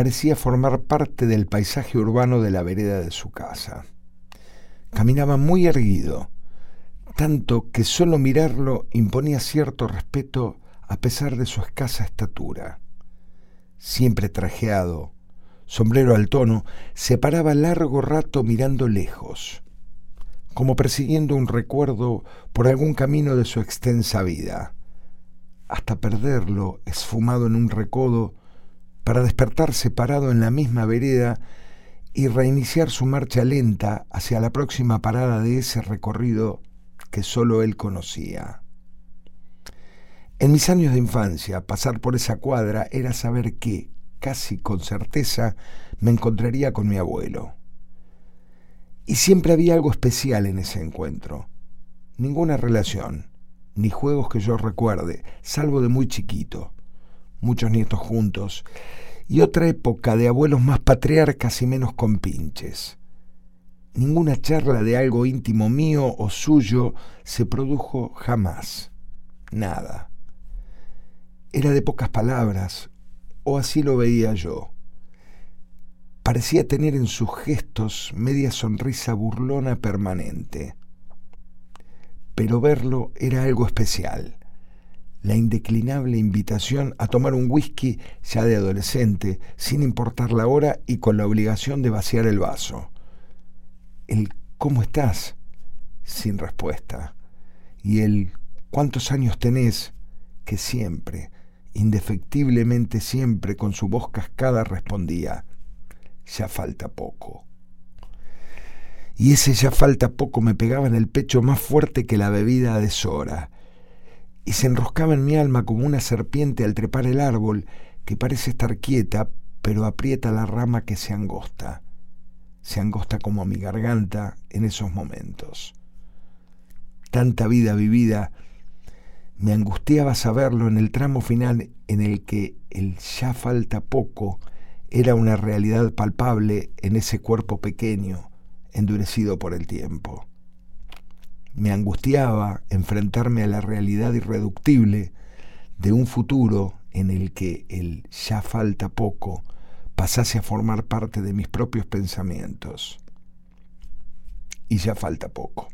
parecía formar parte del paisaje urbano de la vereda de su casa. Caminaba muy erguido, tanto que solo mirarlo imponía cierto respeto a pesar de su escasa estatura. Siempre trajeado, sombrero al tono, se paraba largo rato mirando lejos, como persiguiendo un recuerdo por algún camino de su extensa vida, hasta perderlo esfumado en un recodo para despertar separado en la misma vereda y reiniciar su marcha lenta hacia la próxima parada de ese recorrido que solo él conocía. En mis años de infancia, pasar por esa cuadra era saber que, casi con certeza, me encontraría con mi abuelo. Y siempre había algo especial en ese encuentro. Ninguna relación, ni juegos que yo recuerde, salvo de muy chiquito muchos nietos juntos, y otra época de abuelos más patriarcas y menos compinches. Ninguna charla de algo íntimo mío o suyo se produjo jamás. Nada. Era de pocas palabras, o así lo veía yo. Parecía tener en sus gestos media sonrisa burlona permanente. Pero verlo era algo especial la indeclinable invitación a tomar un whisky ya de adolescente, sin importar la hora y con la obligación de vaciar el vaso. El ¿cómo estás? sin respuesta. Y el ¿cuántos años tenés? que siempre, indefectiblemente siempre, con su voz cascada respondía, ya falta poco. Y ese ya falta poco me pegaba en el pecho más fuerte que la bebida de Sora y se enroscaba en mi alma como una serpiente al trepar el árbol que parece estar quieta, pero aprieta la rama que se angosta. Se angosta como mi garganta en esos momentos. Tanta vida vivida, me angustiaba saberlo en el tramo final en el que el ya falta poco era una realidad palpable en ese cuerpo pequeño, endurecido por el tiempo. Me angustiaba enfrentarme a la realidad irreductible de un futuro en el que el ya falta poco pasase a formar parte de mis propios pensamientos. Y ya falta poco.